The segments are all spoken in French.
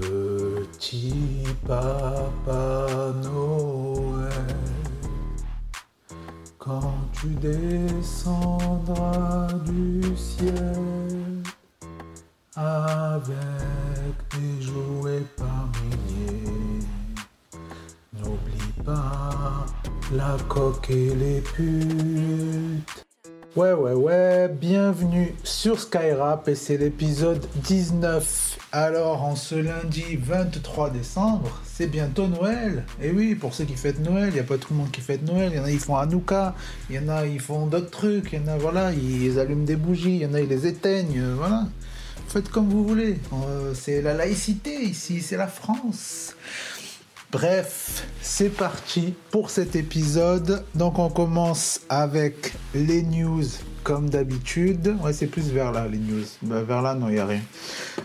Petit papa Noël, quand tu descendras du ciel avec des jouets par milliers, n'oublie pas la coque et les putes. Ouais, ouais, ouais, bienvenue sur Skyrap et c'est l'épisode 19. Alors, en ce lundi 23 décembre, c'est bientôt Noël. Et oui, pour ceux qui fêtent Noël, il n'y a pas tout le monde qui fête Noël. Il y en a, ils font Hanouka, il y en a, ils font d'autres trucs, il y en a, voilà, ils allument des bougies, il y en a, ils les éteignent, euh, voilà. Faites comme vous voulez. Euh, c'est la laïcité ici, c'est la France. Bref, c'est parti pour cet épisode. Donc on commence avec les news comme d'habitude. Ouais, c'est plus vers là les news. Bah, vers là, non, il n'y a rien.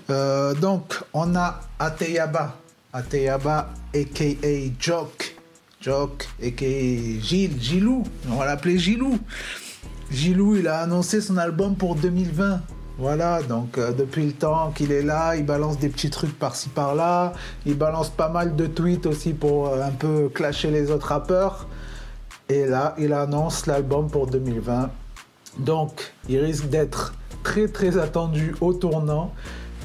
Euh, donc on a Ateyaba. Ateyaba, a.k.a. Jock. Jock, a.k.a. Gilles, Gilou. On va l'appeler Gilou. Gilou, il a annoncé son album pour 2020. Voilà, donc euh, depuis le temps qu'il est là, il balance des petits trucs par-ci par-là, il balance pas mal de tweets aussi pour euh, un peu clasher les autres rappeurs. Et là, il annonce l'album pour 2020. Donc, il risque d'être très très attendu au tournant.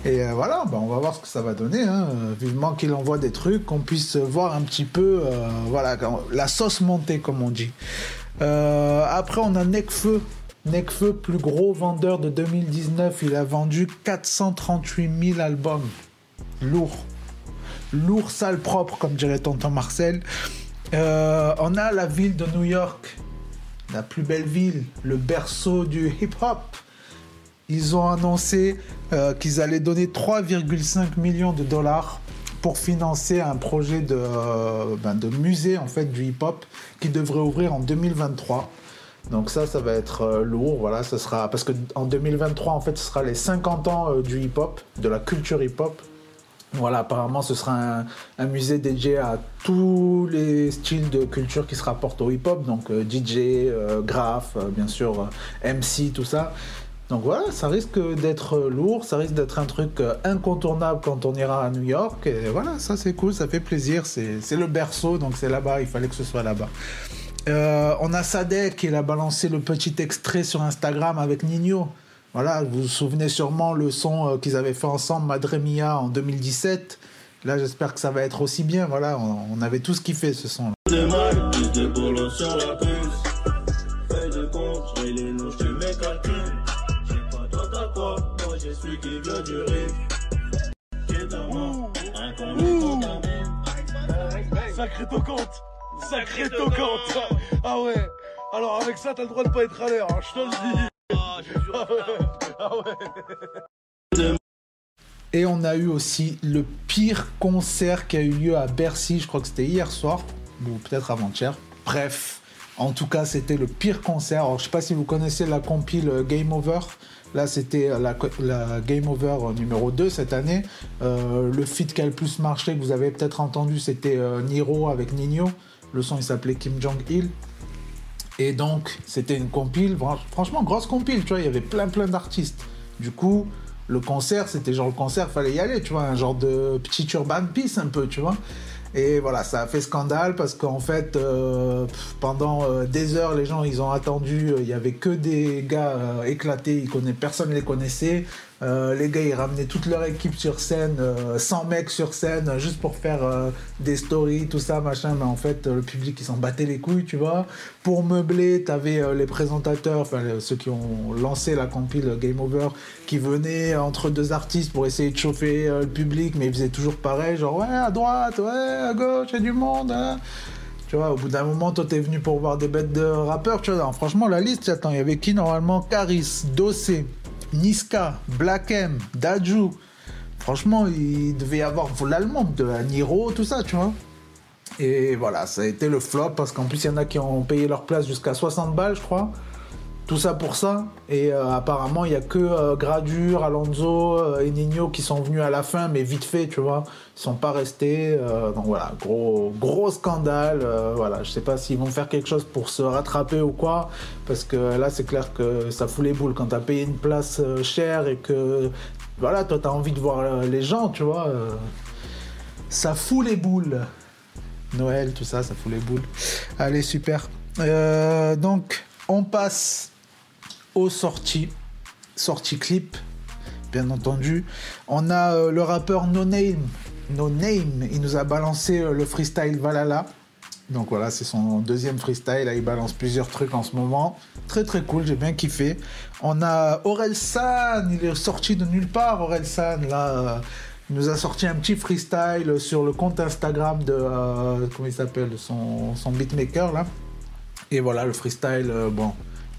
Et euh, voilà, bah, on va voir ce que ça va donner. Hein. Vivement qu'il envoie des trucs, qu'on puisse voir un petit peu voilà, la sauce montée, comme on dit. après, on a Necfeu Necfeu, plus gros vendeur de 2019, il a vendu 438 000 albums. Lourd. Lourd, sale, propre, comme dirait tonton Marcel. Euh, on a la ville de New York, la plus belle ville, le berceau du hip-hop. Ils ont annoncé euh, qu'ils allaient donner 3,5 millions de dollars pour financer un projet de, euh, ben, de musée en fait du hip-hop qui devrait ouvrir en 2023. Donc ça, ça va être euh, lourd, voilà, ça sera parce que en 2023 en fait, ce sera les 50 ans euh, du hip-hop, de la culture hip-hop. Voilà, apparemment, ce sera un, musée dédié à tous les styles de culture qui se rapportent au hip-hop, donc euh, DJ, graph, bien sûr, MC, tout ça. Donc voilà, ça risque d'être lourd, ça risque d'être un truc incontournable quand on ira à New York. Et voilà, ça c'est cool, ça fait plaisir, c'est le berceau, donc c'est là-bas, il fallait que ce soit là-bas. Euh, on a Sadek qui a balancé le petit extrait sur Instagram avec Nino. Voilà, vous vous souvenez sûrement le son euh, qu'ils avaient fait ensemble, Madre Mia, en 2017. Là, j'espère que ça va être aussi bien. Voilà, on, avait tous kiffé ce son. Sacré compte Sacré tocante Ah ouais Alors avec ça, t'as le droit de pas être à l'air, hein, je te le dis ah, ah, ouais. Et on a eu aussi le pire concert qui a eu lieu à Bercy, je crois que c'était hier soir, ou peut-être avant-hier. Bref, en tout cas, c'était le pire concert. Alors, je sais pas si vous connaissez la compile Game Over. Là, c'était la, Game Over numéro 2 cette année. Euh, le feat qui a le plus marché, que vous avez peut-être entendu, c'était euh, Niro avec Nino. Le son, il s'appelait Kim Jong-il. Et donc, c'était une compile, franchement, grosse compile, tu vois, il y avait plein, plein d'artistes. Du coup, le concert, c'était genre le concert, fallait y aller, tu vois, un genre de petit urban peace un peu, tu vois. Et voilà, ça a fait scandale parce qu'en fait, euh, pendant euh, des heures, les gens, ils ont attendu. Euh, il y avait que des gars éclatés. Personne ne les connaissait. Les gars, ils ramenaient toute leur équipe sur scène, 100 mecs sur scène, juste pour faire des stories, tout ça, machin. Mais en fait, le public, ils s'en battaient les couilles, tu vois. Pour meubler, t'avais les présentateurs, enfin ceux qui ont lancé la compile Game Over, qui venaient entre deux artistes pour essayer de chauffer le public, mais ils faisaient toujours pareil, genre ouais, à droite, ouais à gauche, il y a du monde. Hein. Tu vois, au bout d'un moment, toi, t'es venu pour voir des bêtes de rappeurs. Tu vois, franchement, la liste, attends, il y avait qui normalement? Caris, Dossé, Niska, Black M, Daju. Franchement, il devait y avoir l'allemand, de Niro, tout ça, tu vois. Et voilà, ça a été le flop parce qu'en plus, il y en a qui ont payé leur place jusqu'à 60 balles, je crois. Tout ça pour ça. Et euh, apparemment, il n'y a que euh, Gradure, Alonso euh, et Nino qui sont venus à la fin, mais vite fait, tu vois. Ils sont pas restés. donc voilà, gros, gros scandale. voilà, je sais pas s'ils vont faire quelque chose pour se rattraper ou quoi. Parce que là, c'est clair que ça fout les boules quand tu as payé une place chère et que, voilà, toi, tu as envie de voir les gens, tu vois. Ça fout les boules. Noël, tout ça, ça fout les boules. Allez, super. Donc, on passe aux sorties. Sorties clip, bien entendu. On a euh, le rappeur No Name. No Name, il nous a balancé euh, le freestyle Valhalla. Donc voilà, c'est son deuxième freestyle. Là, il balance plusieurs trucs en ce moment. Très très cool, j'ai bien kiffé. On a Aurel San, il est sorti de nulle part, Aurel San. Là, il nous a sorti un petit freestyle sur le compte Instagram de. comment il s'appelle son, son beatmaker là. Et voilà, le freestyle, bon,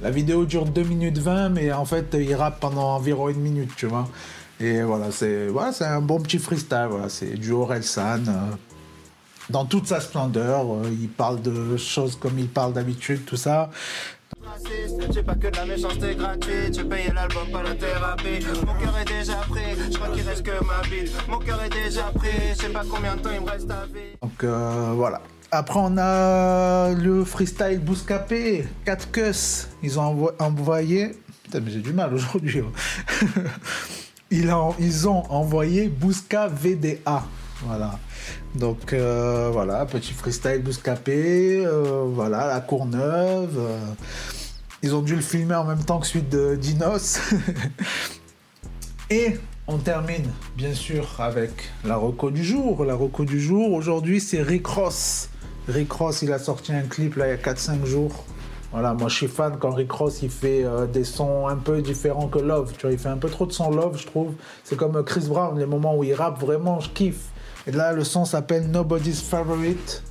la vidéo dure 2 minutes 20, mais en fait, il rappe pendant environ une minute, tu vois. Et voilà, c'est voilà, c'est un bon petit freestyle. Voilà, c'est du Orelsan. Euh, dans toute sa splendeur, euh, il parle de choses comme il parle d'habitude, tout ça. C'est pas que de la méchanceté gratuite, je payais l'album, pas la thérapie. Mon cœur est déjà pris, je crois qu'il reste que ma vie. Mon cœur est déjà pris, je sais pas combien de temps il me reste à vivre. Donc euh, voilà, après, on a le freestyle Bouscapé, 4 Cuss. Ils ont envoyé. Putain, mais j'ai du mal aujourd'hui. Hein. ils, ont, envoyé Bousca VDA. Voilà. Donc euh, voilà, petit freestyle Bouscapé. Euh, voilà, la Courneuve. Euh. ils ont dû le filmer en même temps que celui de Dinos. Et on termine bien sûr avec la reco du jour. La reco du jour, aujourd'hui, c'est Rick Ross. Rick Ross, il a sorti un clip là il y a 4-5 jours. Voilà, moi je suis fan quand Rick Ross il fait euh, des sons un peu différents que Love. Tu vois, il fait un peu trop de son Love, je trouve. C'est comme euh, Chris Brown, les moments où il rappe vraiment, je kiffe. Et là, le son s'appelle Nobody's Favorite.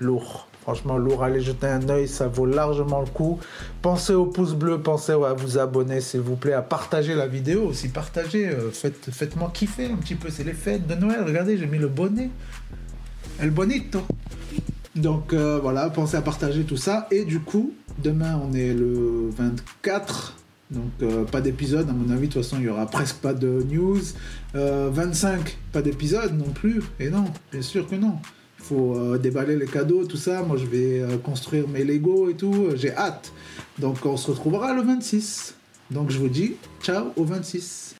Lourd. Franchement, lourd. Allez jeter un oeil, ça vaut largement le coup. Pensez au pouce bleu, pensez à vous abonner, s'il vous plaît, à partager la vidéo aussi. Partagez, euh, faites, faites-moi kiffer un petit peu. C'est les fêtes de Noël. Regardez, j'ai mis le bonnet. El bonito. Donc euh, voilà, pensez à partager tout ça. Et du coup, demain on est le 24. Donc euh, pas d'épisode, à mon avis, de toute façon il y aura presque pas de news. 25, euh, pas d'épisode non plus. Et non, bien sûr que non faut euh, déballer les cadeaux, tout ça. Moi, je vais euh, construire mes Lego et tout. J'ai hâte. Donc, on se retrouvera le 26. Donc, je vous dis ciao au 26.